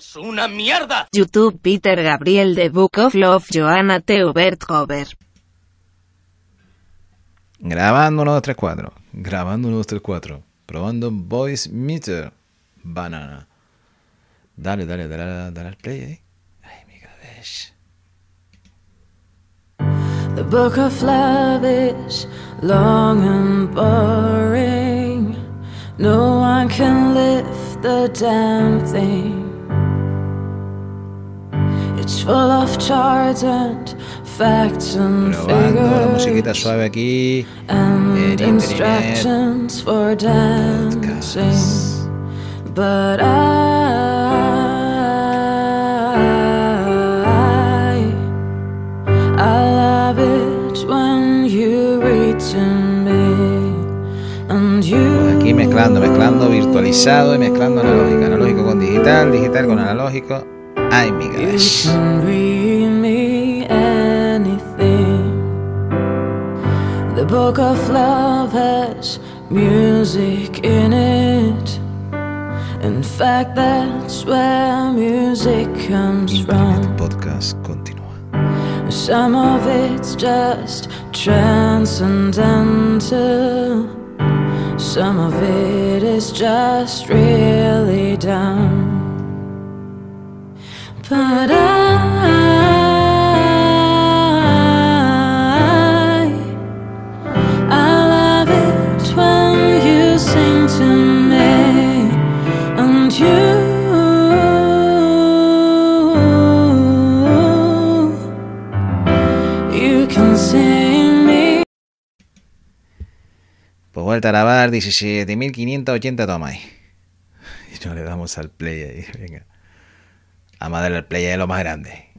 ¡Es una mierda! YouTube Peter Gabriel The Book of Love Joanna Teubert Cover. Grabando 1, 2, 3, 4. Grabando 1, 2, 3, 4. Probando Voice Meter. Banana. Dale, dale, dale, dale al play ahí. Ay, mi cabeza. The book of love is long and boring. No one can lift the damn thing. Probando la musiquita suave aquí. and en internet. instructions for dancing. But I, I love it when you read to me and you. aquí mezclando, mezclando, virtualizado y mezclando analógico. Analógico con digital, digital con analógico. Ay, mi You can read me anything. The book of love has music in it. In fact, that's where music comes Internet from. Podcast continúa. Some of it's just transcendental. Some of it is just really dumb. Vuelta a grabar 17.580 toma ahí. Y no le damos al play ahí. Venga. A al play lo más grande.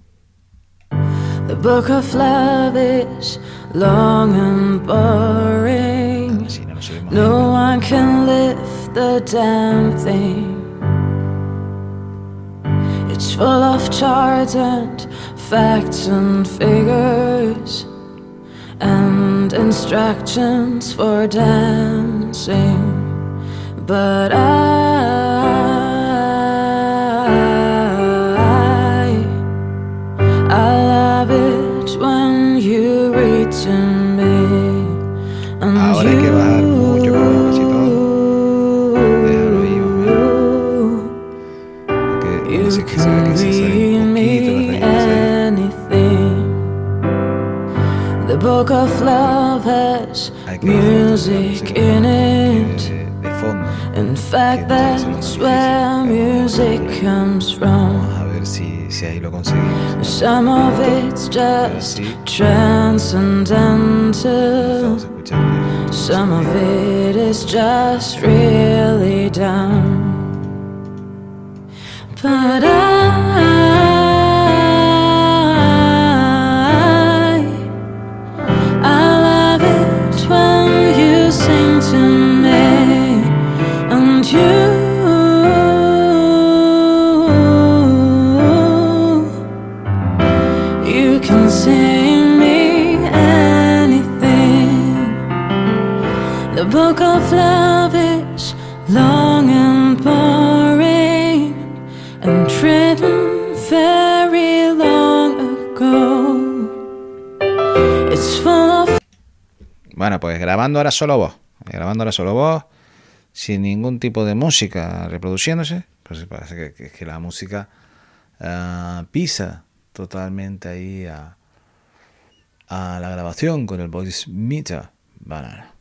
The book of love is long and boring. Ah, si no subimos No one can lift the damn thing. It's full of charts and facts and figures and instructions for dancing. But I, book of love has Hay que bajar la music música in de, it. de fondo. In fact, Que no tiene que ser that's muy where difícil. music comes from. Vamos a ver si, si ahí lo conseguimos. Some of it's just sí. transcendental. Vamos a escuchar. Some of it is just really dumb. But I, grabando ahora solo voz. Grabando ahora solo voz. Sin ningún tipo de música reproduciéndose. Pues parece que, que- que la música ah, pisa totalmente ahí a, la grabación con el voice meter banana.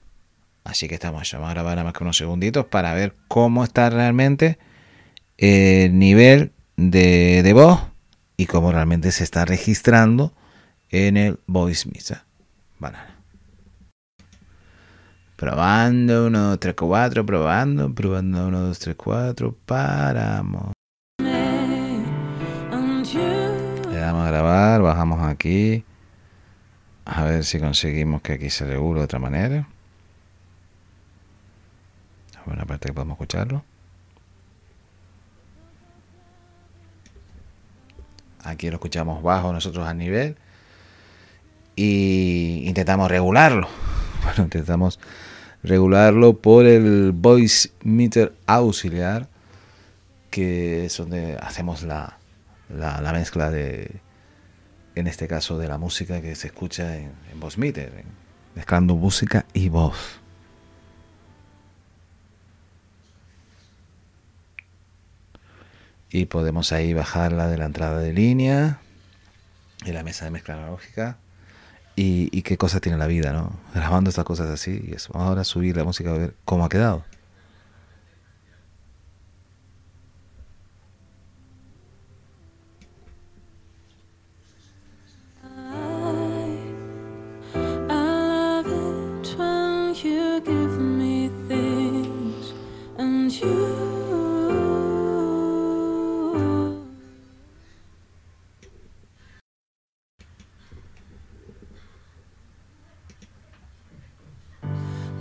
Así que estamos, vamos a grabar nada más que unos segunditos para ver cómo está realmente el nivel de, de voz y cómo realmente se está registrando en el voice meter banana. Probando, 1, 2, 3, 4, probando, probando, 1, 2, 3, 4, paramos. Le damos a grabar, bajamos aquí. A ver si conseguimos que aquí se regule de otra manera. Bueno, aparte que podemos escucharlo. Aquí lo escuchamos bajo, nosotros a nivel. Y intentamos regularlo. Bueno, intentamos regularlo por el voice meter auxiliar que es donde hacemos la, la, la mezcla de, en este caso, de la música que se escucha en, en Voz Meter, mezclando música y voz. Y podemos ahí bajarla de la entrada de línea, de la mesa de mezcla analógica. Y, y qué cosas tiene la vida, ¿no? Grabando estas cosas así y eso. Vamos ahora a subir la música a ver cómo ha quedado.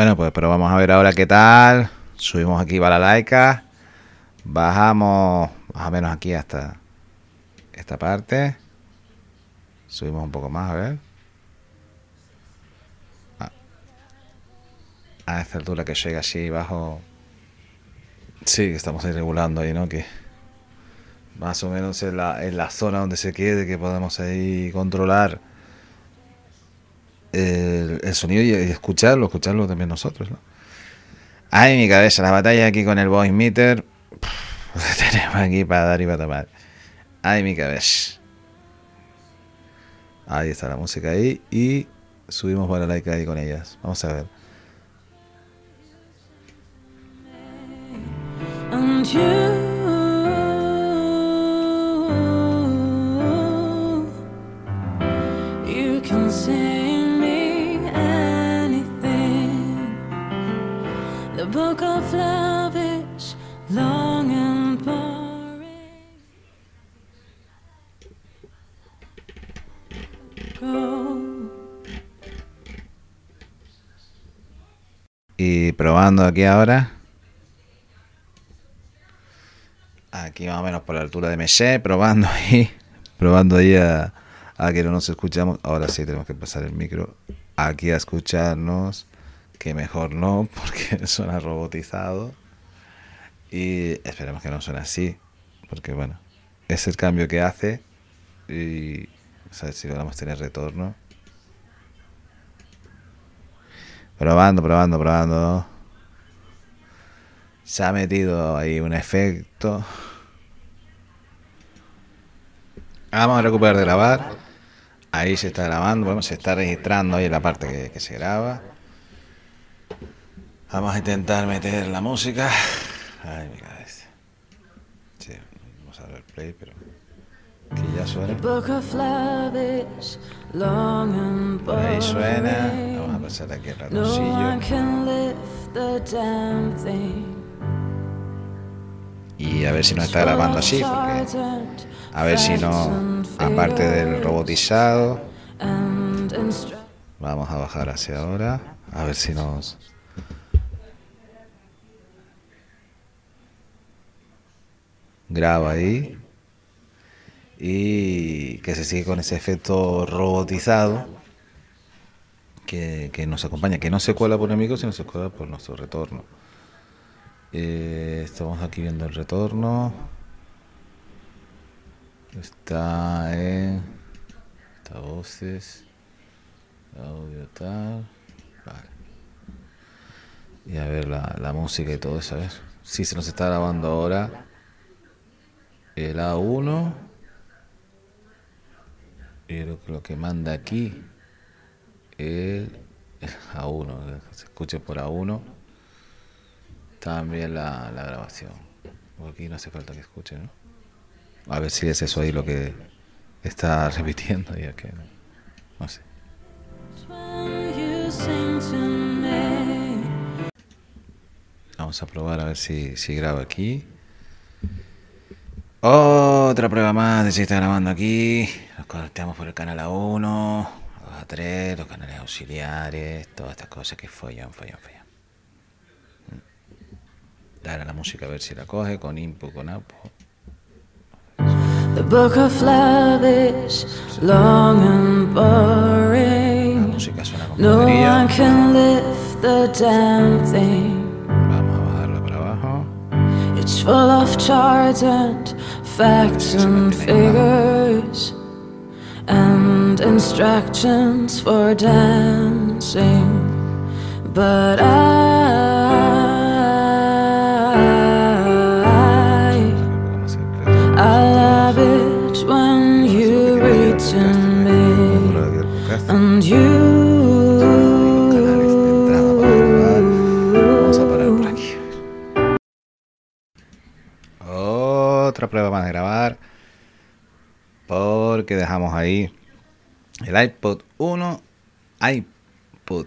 Bueno, pues pero vamos a ver ahora qué tal. Subimos aquí balalaika. Bajamos más o menos aquí hasta esta parte. Subimos un poco más, a ver. A, a esta altura que llega así bajo. Sí, estamos ahí regulando ahí, ¿no? Que más o menos en la, en la zona donde se quede, que podemos ahí controlar el, sonido y, escucharlo, escucharlo también nosotros, ¿no? Ay, mi cabeza, la batalla aquí con el voice meter. Tenemos aquí para dar y para tomar. Ay, mi cabeza. Ahí está la música ahí y subimos para like ahí con ellas. Vamos a ver. Y probando aquí ahora. Aquí más o menos por la altura de Meché, probando ahí. Probando ahí a, a que no nos escuchamos. Ahora sí tenemos que pasar el micro aquí a escucharnos. Que mejor no, porque suena robotizado. Y esperemos que no suene así. Porque bueno, es el cambio que hace. Y a ver si logramos tener retorno. Probando, probando, probando. Se ha metido ahí un efecto. Vamos a recuperar de grabar. Ahí se está grabando, bueno, se está registrando ahí la parte que se graba. Vamos a intentar meter la música. Ay, mi cabeza. Sí, vamos a ver play, pero que ya Por ahí suena. Vamos a pasar aquí el No one ratoncillo. Y a ver si nos está grabando así, porque a ver si no, aparte del robotizado, vamos a bajar hacia ahora, a ver si nos... Graba ahí. Y que se sigue con ese efecto robotizado que, que nos acompaña, que no se cuela por enemigos, sino se cuela por nuestro retorno. Eh, estamos aquí viendo el retorno. Está en. Está voces. Audio tal. Vale. Y a ver la, la música y todo eso, a ver. Sí, se nos está grabando ahora. El A1. Y lo, que- manda aquí. El, el A1. que Se escuche por A1. También la, la grabación. Aquí no hace falta que escuche, ¿no? A ver si es eso ahí lo que está repitiendo y es que no, no sé. Vamos a probar a ver si, si grabo aquí. Otra prueba más de si está grabando aquí. Nos conectamos por el canal A1, A3, los canales auxiliares, todas estas cosas que follan, follan, follan. Dar a la música a ver si la coge con input, con output. The book of love is long and La boring. música suena con No batería. one can lift the damn thing. It's full of charts and facts and figures and instructions for dancing. But I, Un poco más simple. I love it when you read to me Dura de podcast. and Vamos prueba más de grabar. Porque dejamos ahí el iPod 1, iPod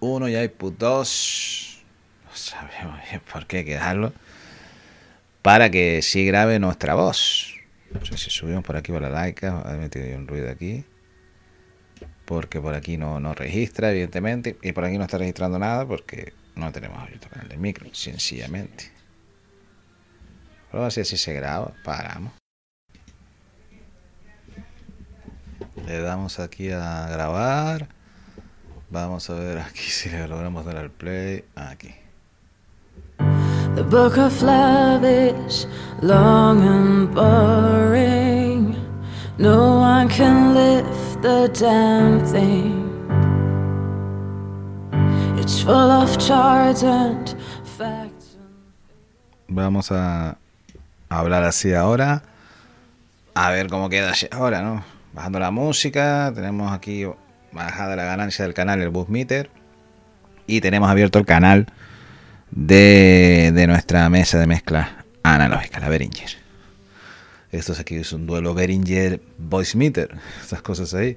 1 y iPod 2. No sabemos bien por qué hay que dejarlo. Para que sí grabe nuestra voz. No sé si subimos por aquí por la laica. He metido un ruido aquí porque por aquí no, no registra, evidentemente, y por aquí no está registrando nada porque no tenemos abierto el canal del micro, sencillamente. Pero así, así se graba, paramos. Le damos aquí a grabar. Vamos a ver aquí si le logramos dar al play. Aquí. The book of love is long and boring. No one can lift the damn thing. It's full of charts and facts. Vamos a hablar así ahora. A ver cómo queda ahora, ¿no? Bajando la música, tenemos aquí bajada la ganancia del canal, el bus meter. Y tenemos abierto el canal de, de nuestra mesa de mezcla analógica, la Behringer. Esto es aquí es un duelo Behringer Voice Meter. Estas cosas ahí.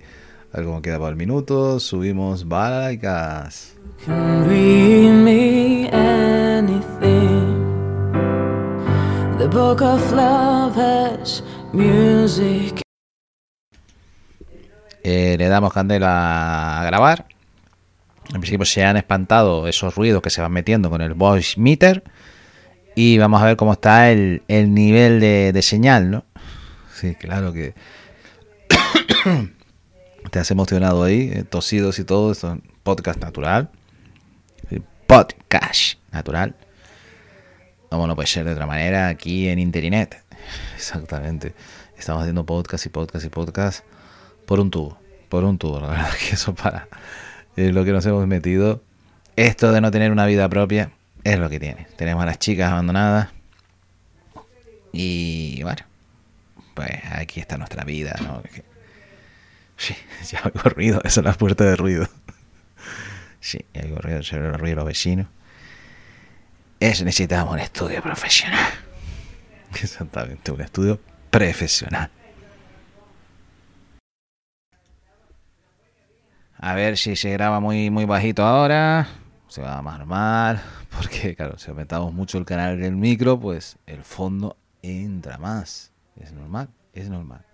A ver queda por el minuto. Subimos balas. The book of love has music. Eh, le damos candela a grabar. En principio se han espantado esos ruidos que se van metiendo con el voice meter. Y vamos a ver cómo está el, el nivel de, de señal, ¿no? Sí, claro que te has emocionado ahí, eh, tosidos y todo. Esto es un podcast natural. Sí, Podcast natural. Como no puede ser de otra manera aquí en Internet. Exactamente. Estamos haciendo podcast y podcast y podcast por un tubo. Por un tubo. La verdad que eso para es lo que nos hemos metido. Esto de no tener una vida propia es lo que tiene. Tenemos a las chicas abandonadas. Y bueno, pues aquí está nuestra vida, ¿no? Sí, ya oigo ruido, eso es la puerta de ruido. Sí, ya oigo ruido, se el ruido de los vecinos. Eso necesitamos un estudio profesional. Exactamente, un estudio profesional. A ver si se graba muy, muy bajito ahora. Se va más normal. Porque, claro, si aumentamos mucho el canal del micro, pues el fondo entra más. Es normal, es normal.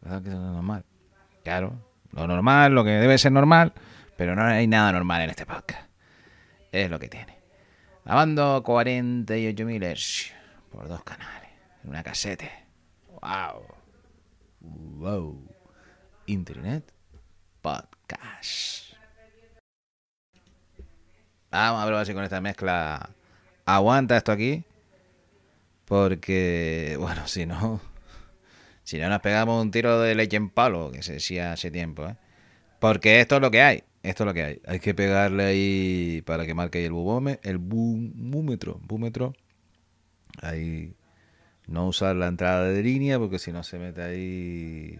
¿Verdad que eso no es normal? Claro, lo normal, lo que debe ser normal, pero no hay nada normal en este podcast. Es lo que tiene. Grabando 48.000 hercios por dos canales. En una casete. ¡Wow! ¡Wow! Internet Podcast. Vamos a probar si con esta mezcla aguanta esto aquí. Porque, bueno, si no, si no nos pegamos un tiro de leche en palo, que se decía hace tiempo, ¿eh? Porque esto es lo que hay, esto es lo que hay. Hay que pegarle ahí para que marque ahí el bubome, el bu- búmetro, búmetro. Ahí no usar la entrada de línea porque si no se mete ahí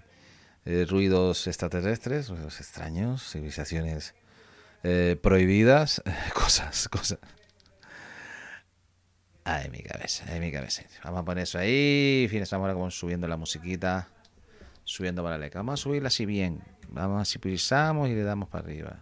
eh, ruidos extraterrestres, ruidos extraños, civilizaciones eh, prohibidas, cosas, cosas. Ay, mi cabeza, ay, mi cabeza. Vamos a poner eso ahí. En fin, estamos ahora como subiendo la musiquita. Subiendo para la leca. Vamos a subirla así bien. Vamos así, pisamos y le damos para arriba.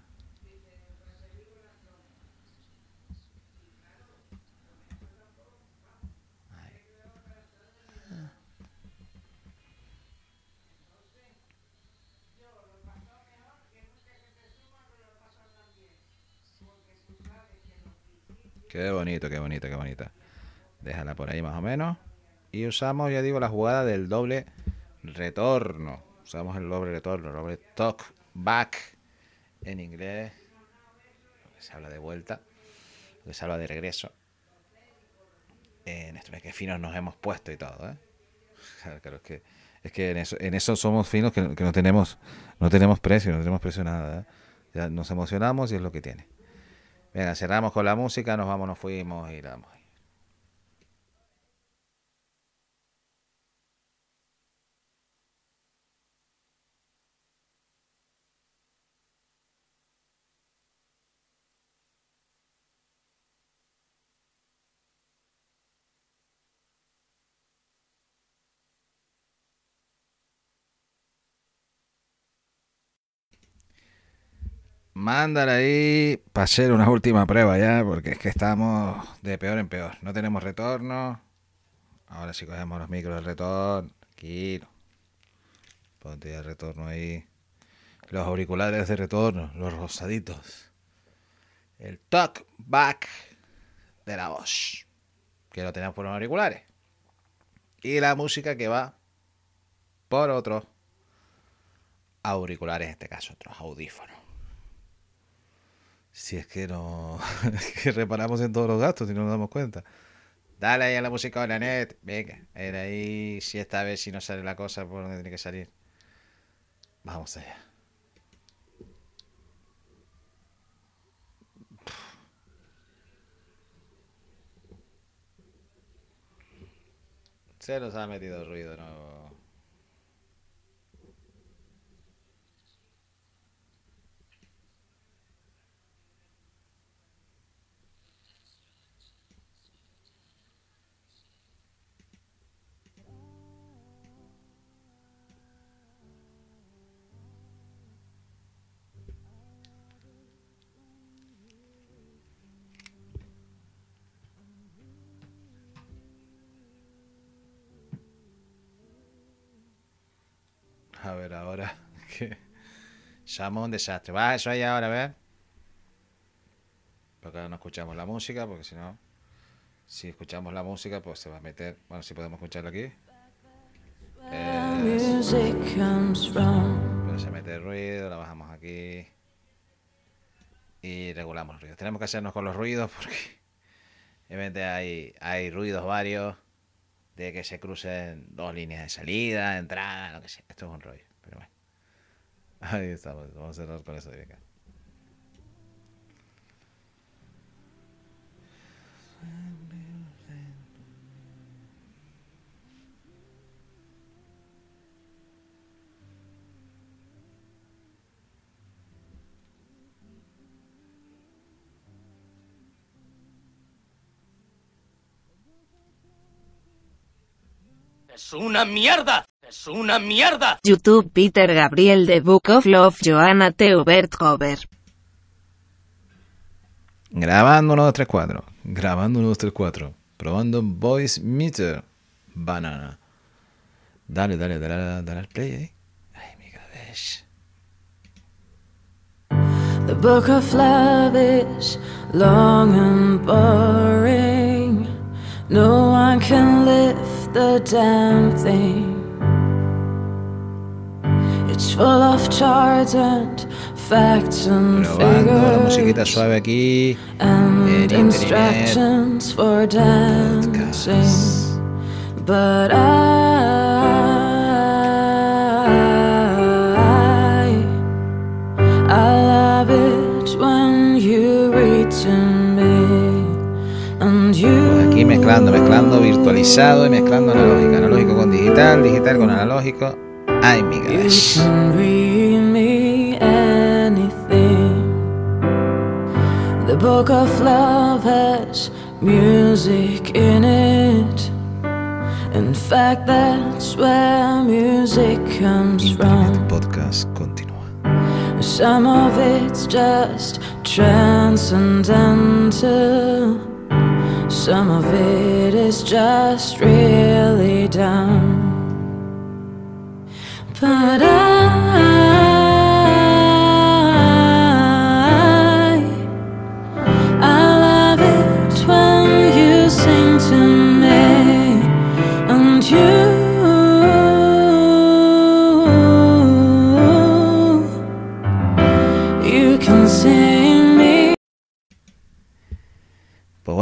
Qué bonito, qué bonito, qué bonita. Déjala por ahí más o menos. Y usamos, ya digo, la jugada del doble retorno. Usamos el doble retorno, el doble talk back en inglés. Se habla de vuelta, se habla de regreso. En esto es que finos nos hemos puesto y todo, ¿eh? Claro, es que, en, eso, en eso somos finos que, no tenemos no tenemos precio, no tenemos precio nada. ¿eh? Ya nos emocionamos y es lo que tiene. Venga, cerramos con la música, nos vamos, nos fuimos y damos. Mándala ahí para hacer una última prueba ya, porque es que estamos de peor en peor. No tenemos retorno. Ahora sí cogemos los micros de retorno. Tranquilo. Ponte el retorno ahí. Los auriculares de retorno, los rosaditos. El talk back de la voz. Que lo tenemos por los auriculares. Y la música que va por otros auriculares, en este caso, otros audífonos. Si es que no. que reparamos en todos los gastos y no nos damos cuenta. Dale ahí a la música de la net. Venga, a ver ahí si esta vez si no sale la cosa por donde tiene que salir. Vamos allá. Se nos ha metido ruido, ¿no? Ahora que un desastre. Va, eso ahí ahora, a ver. Porque ahora no escuchamos la música, porque si no, si escuchamos la música, pues se va a meter. Bueno, si podemos escucharlo aquí. Eso. Pero se mete el ruido, la bajamos aquí. Y regulamos los ruidos. Tenemos que hacernos con los ruidos porque obviamente hay, hay ruidos varios de que se crucen dos líneas de salida, entrada, lo que sea. Esto es un rollo. Ahí estamos, vamos a cerrar con eso de acá. ¡Es una mierda! ¡Es una mierda! YouTube Peter Gabriel The Book of Love Joanna Teubert cover. Grabando 1, 2, 3, 4. Grabando 1, 2, 3, 4. Probando Voice Meter. Banana. Dale, dale, dale, dale al play ahí. Ay, mi cabeza. The book of love is long and boring. No one can lift the damn thing. It's full of charts and facts and Probando la musiquita suave aquí. and internet. instructions for dancing. But I, I love it when you read to me, and you. Aquí mezclando, mezclando virtualizado y mezclando analógico. Analógico con digital, digital con analógico. Ay, mi You can read me anything. The book of love has music in it. In fact, that's where music comes from. Podcast continúa. Some of it's just transcendental. Some of it is just really dumb.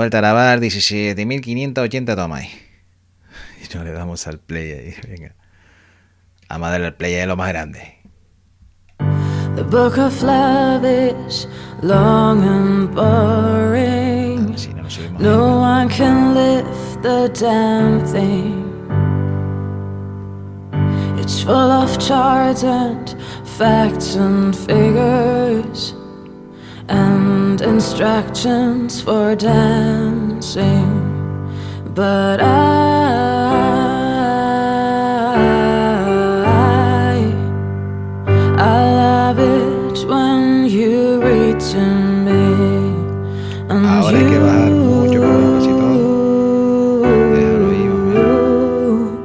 vuelta a grabar 17.580 tomas. Y no le damos al play ahí, venga. Vamos a darle play lo más grande. The book of love is long and boring. Si no, no No one can lift the damn thing. It's full of charts and facts and figures and instructions for dancing. But I, Ahora hay que bajar mucho, pero casi Déjalo ahí, you,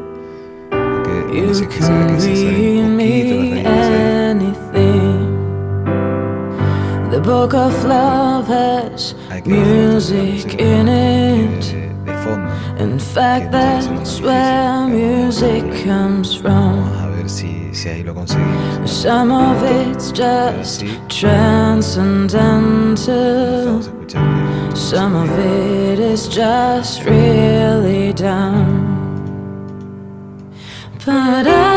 Que you no sé qué será que can se sale read un poquito las me raíces ahí. anything. The book of love has Hay que bajar la music música in que it. de, de fondo. In fact, que no tiene que ser muy that's difícil. where music comes from. Vamos a ver si, si ahí lo conseguimos. Some of it's just transcendental. Vamos a escuchar. Some of it is just really dumb. But I,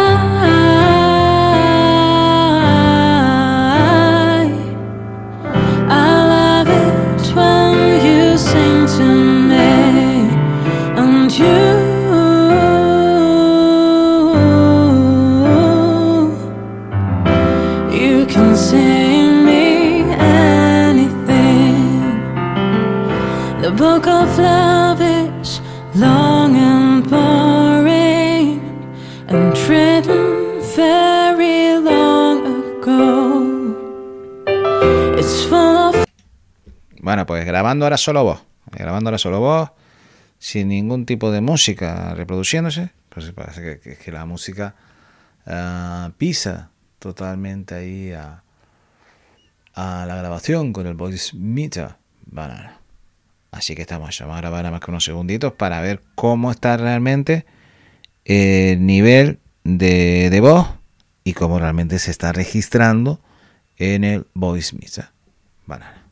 Bueno, pues grabando ahora solo voz. Grabando ahora solo voz. Sin ningún tipo de música reproduciéndose. Pues parece que, que- que la música ah, pisa totalmente ahí a, la grabación con el voice meter. Así que estamos, vamos a grabar nada más que unos segunditos para ver cómo está realmente el nivel de, de voz y cómo realmente se está registrando en el voice meter. Banana.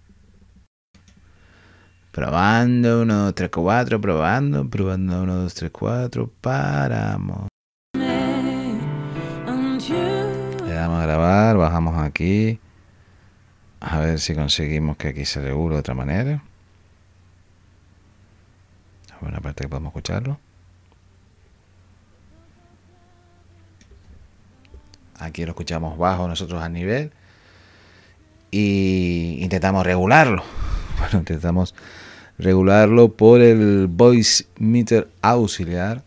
Probando, 1, 2, 3, 4, probando, probando, 1, 2, 3, 4, paramos. Le damos a grabar, bajamos aquí. A ver si conseguimos que aquí se regule de otra manera. Buena parte que podemos escucharlo. Aquí lo escuchamos bajo, nosotros a nivel. Y intentamos regularlo. Bueno, intentamos regularlo por el voice meter auxiliar,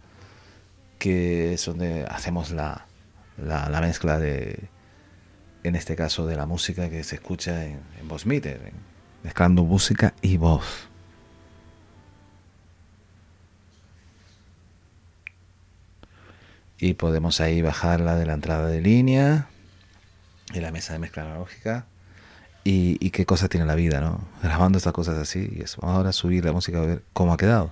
que es donde hacemos la, la, la mezcla de, en este caso, de la música que se escucha en, en voz meter, mezclando música y voz. Y podemos ahí bajarla de la entrada de línea y la mesa de mezcla analógica. Y, y qué cosa tiene la vida, ¿no? Grabando estas cosas así y eso. Ahora subir la música a ver cómo ha quedado.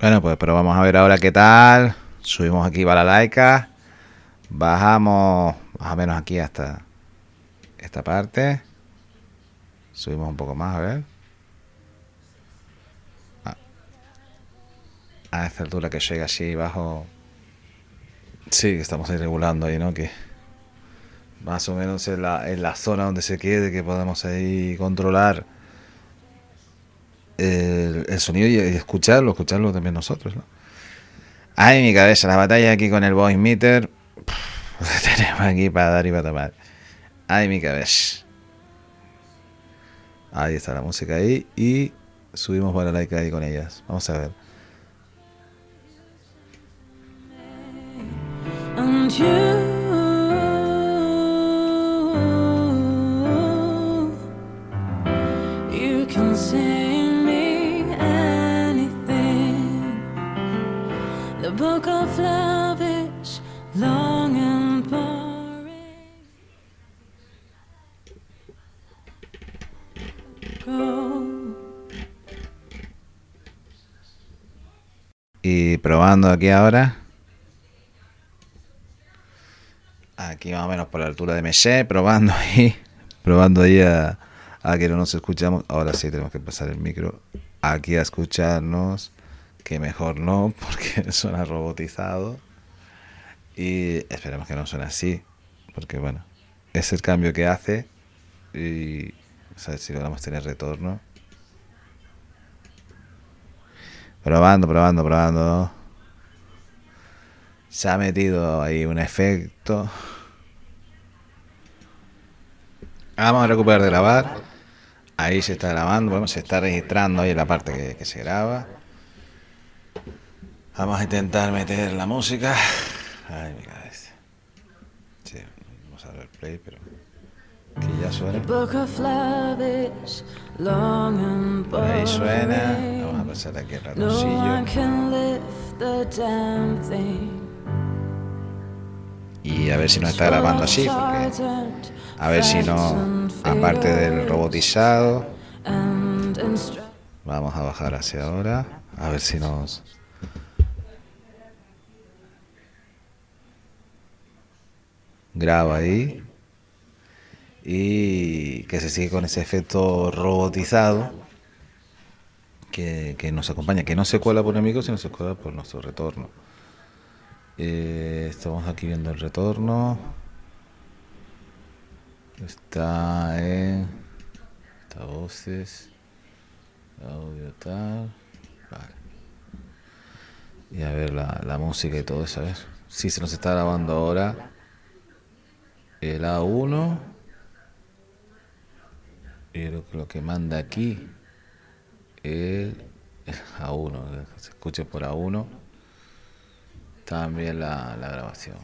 Bueno, pues pero vamos a ver ahora qué tal. Subimos aquí balalaika. Bajamos más o menos aquí hasta esta parte. Subimos un poco más, a ver. A, a esta altura que llega así bajo. Sí, estamos ahí regulando ahí, ¿no? Que más o menos en la, en la zona donde se quede, que podemos ahí controlar el, sonido y, escucharlo, escucharlo también nosotros, ¿no? Ay, mi cabeza, la batalla aquí con el voice meter. Tenemos aquí para dar y para tomar. Ay, mi cabeza. Ahí está la música ahí y subimos para like ahí con ellas. Vamos a ver. Y probando aquí ahora. Aquí más o menos por la altura de Meché, probando ahí. Probando ahí a, a que no nos escuchamos. Ahora sí tenemos que pasar el micro aquí a escucharnos. Que mejor no, porque suena robotizado. Y esperemos que no suene así. Porque bueno, es el cambio que hace. Y a ver si logramos tener retorno. Probando, probando, probando. Se ha metido ahí un efecto. Vamos a recuperar de grabar. Ahí se está grabando, bueno, se está registrando ahí la parte que se graba. Vamos a intentar meter la música. Ay, mi cabeza. Sí, vamos a ver play, pero que ya suena. ahí suena. Vamos a pasar aquí el No ratoncillo. Y a ver si nos está grabando así, porque a ver si no, aparte del robotizado, vamos a bajar hacia ahora, a ver si nos... Graba ahí. Y que se sigue con ese efecto robotizado que, que nos acompaña, que no se cuela por micro, sino se cuela por nuestro retorno. Eh, estamos aquí viendo el retorno. Está en. Está voces. Audio tal. Vale. Y a ver la, la música y todo eso, a ver. Sí, se nos está grabando ahora. El A1. Y lo, lo que manda aquí. El, el A1. que Se escuche por A1 también la, la grabación.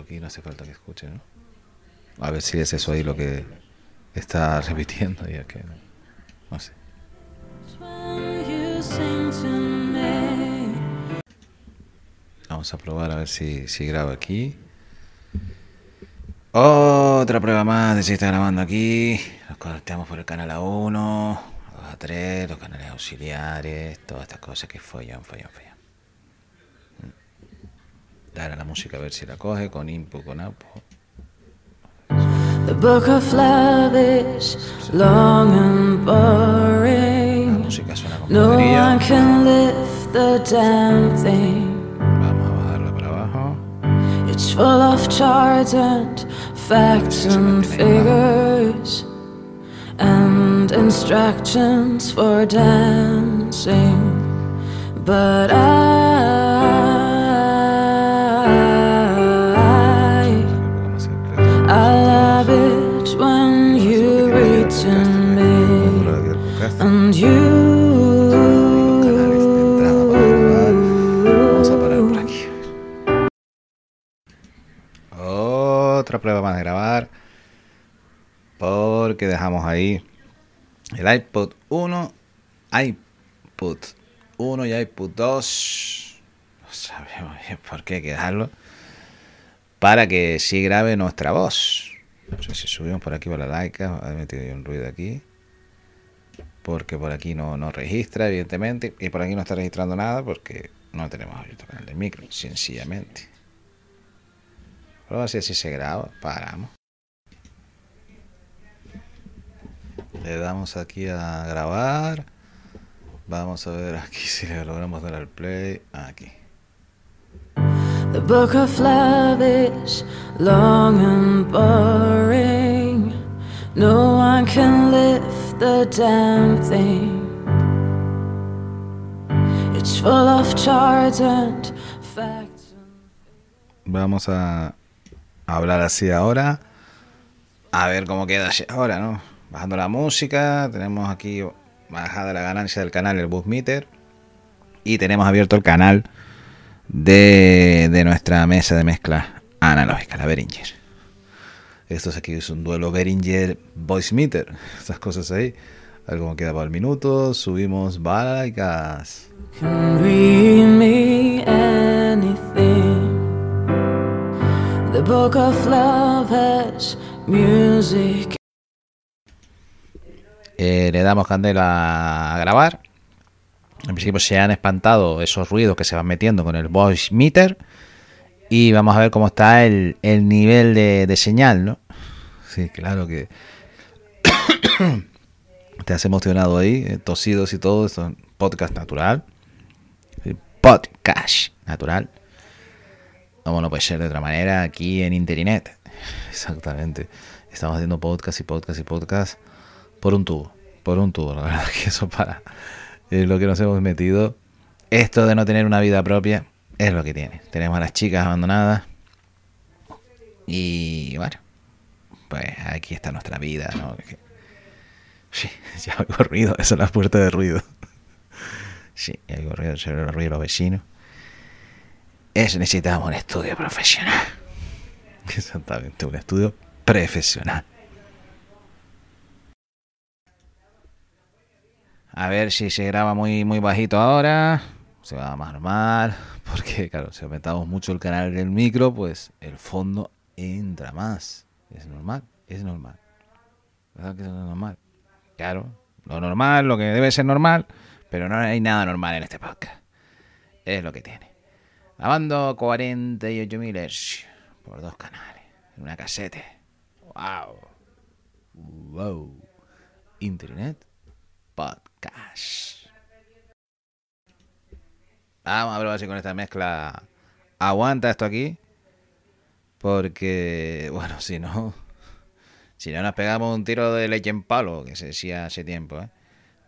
Aquí no hace falta que escuchen, ¿no? A ver si es eso ahí lo que está repitiendo, ya que no, no sé. Vamos a probar a ver si, si graba aquí. Otra prueba más de si está grabando aquí. Nos conectamos por el canal A1, A3, los canales auxiliares, todas estas cosas que follan, follan, follan. Dar a la música a ver si la coge con input, con output. The book of love is long and La boring. música suena como No one can lift the damn thing. It's full of charts and facts and figures and instructions for dancing. But I, I love it when you read to me and Vamos prueba más de grabar. Porque dejamos ahí el iPod 1, iPod 1 y iPod 2. No sabemos bien por qué quedarlo. Para que sí grabe nuestra voz. Si subimos por aquí por la laica. He metido un ruido aquí. Porque por aquí no, no registra, evidentemente. Y por aquí no está registrando nada porque no tenemos abierto el canal de micro, sencillamente. Pero así así se graba. Paramos. Le damos aquí a grabar. Vamos a ver aquí si le logramos dar al play. Aquí. The book of love is long and boring. No one can lift the damn thing. page full of charts and facts. Vamos a hablar así ahora. A ver cómo queda ahora, ¿no? Bajando la música. Tenemos aquí bajada la ganancia del canal, el bus meter. Y tenemos abierto el canal de, de nuestra mesa de mezcla analógica, la Behringer. Esto es aquí es un duelo Behringer Voice Meter. Estas cosas ahí. A ver queda para el minuto. Subimos anything. The book of love has music. Eh, le damos candela a grabar. En principio se han espantado esos ruidos que se van metiendo con el voice meter. Y vamos a ver cómo está el, el nivel de, de señal, ¿no? Sí, claro que te has emocionado ahí, eh, tosidos y todo. Esto es un podcast natural. Podcast natural. Como no puede ser de otra manera aquí en Internet. Exactamente. Estamos haciendo podcast y podcast y podcast por un tubo. Por un tubo. La verdad que eso para es lo que nos hemos metido. Esto de no tener una vida propia es lo que tiene. Tenemos a las chicas abandonadas. Y bueno, pues aquí está nuestra vida, ¿no? Sí, ya oigo ruido, esa es la puerta de ruido. Sí, ya oigo ruido, se ruido de los vecinos. Es, necesitamos un estudio profesional. Exactamente, un estudio profesional. A ver si se graba muy, muy bajito ahora. Se va más normal. Porque, claro, si aumentamos mucho el canal del micro, pues el fondo entra más. Es normal, es normal. ¿Verdad que es normal? Claro, lo normal, lo que debe ser normal. Pero no hay nada normal en este podcast. Es lo que tiene. Grabando 48.000 hercios por dos canales. En una casete. ¡Wow! ¡Wow! Internet Podcast. Vamos a probar si con esta mezcla aguanta esto aquí. Porque, bueno, si no, si no nos pegamos un tiro de leche en palo, que se decía hace tiempo, ¿eh?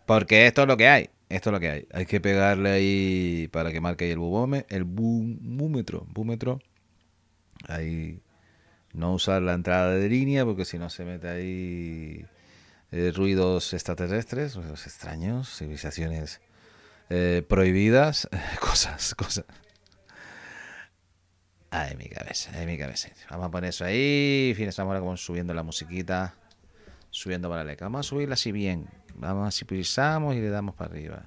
Porque esto es lo que hay. Esto es lo que hay. Hay que pegarle ahí para que marque ahí el bubome, el búmetro, búmetro. Ahí no usar la entrada de línea porque si no se mete ahí eh, ruidos extraterrestres, ruidos extraños, civilizaciones eh, prohibidas, cosas, cosas. Ay, mi cabeza, ay, mi cabeza. Vamos a poner eso ahí. Fin, estamos ahora como subiendo la musiquita. Subiendo para la leca. Vamos a subirla así bien. Vamos así pisamos y le damos para arriba.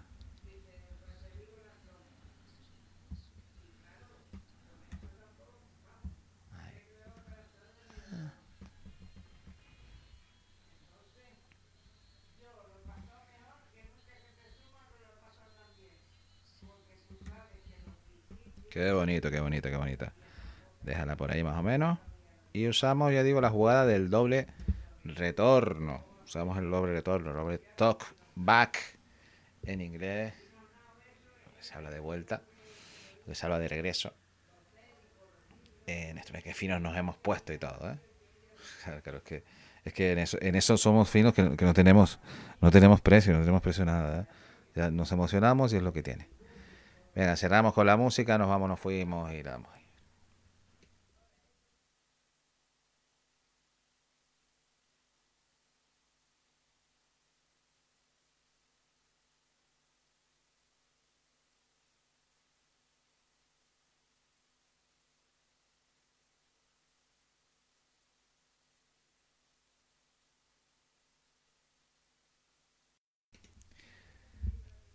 Qué bonito, qué bonito, qué bonita. Déjala por ahí más o menos. Y usamos, ya digo, la jugada del doble retorno. Usamos el doble retorno, el doble talk back en inglés. Se habla de vuelta, se habla de regreso. En esto, que finos nos hemos puesto y todo, ¿eh? Claro, es que, es que en, eso, en eso somos finos que, no tenemos no tenemos precio, no tenemos precio nada. ¿eh? Ya nos emocionamos y es lo que tiene. Venga, cerramos con la música, nos vamos, nos fuimos y damos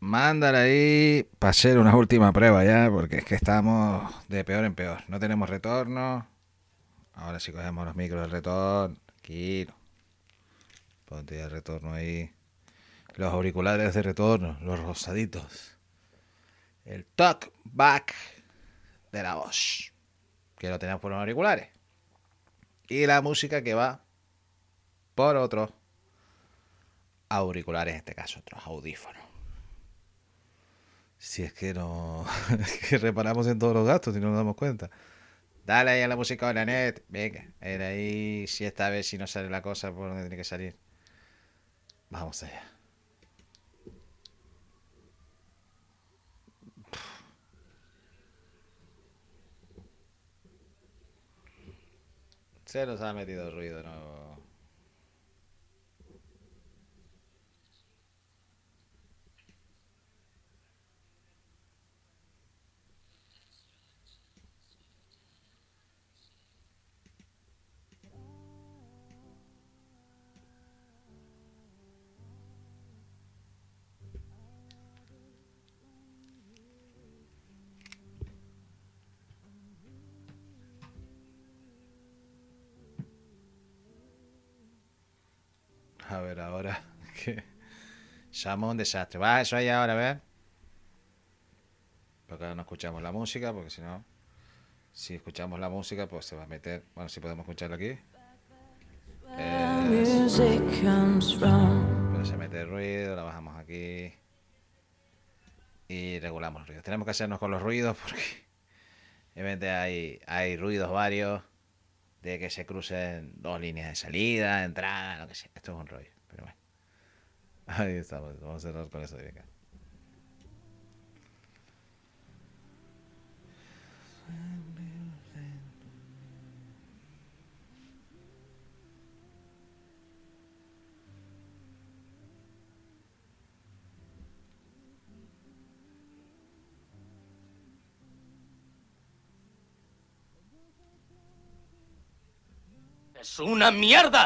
Mándala ahí para hacer una última prueba ya, porque es que estamos de peor en peor. No tenemos retorno. Ahora sí cogemos los micros de retorno. Tranquilo. Ponte el retorno ahí. Los auriculares de retorno, los rosaditos. El talk back de la voz. Que lo tenemos por los auriculares. Y la música que va por otros auriculares, en este caso, otros audífonos. Si es que no. que reparamos en todos los gastos y no nos damos cuenta. Dale ahí a la música de la net. Venga, era ahí. Si esta vez si no sale la cosa por donde tiene que salir. Vamos allá. Se nos ha metido ruido, ¿no? A ver, ahora. que Llamo un desastre. Va, eso ahí ahora, a ver. Porque ahora no escuchamos la música, porque si no. Si escuchamos la música, pues se va a meter. Bueno, si podemos escucharla aquí. Pero se mete el ruido, la bajamos aquí. Y regulamos el ruido. Tenemos que hacernos con los ruidos porque. Obviamente hay, hay ruidos varios. De que se crucen dos líneas de salida, entrada, lo que sea. Esto es un rollo. Pero bueno. Ahí estamos. Vamos a cerrar con eso de acá. ¡Es una mierda!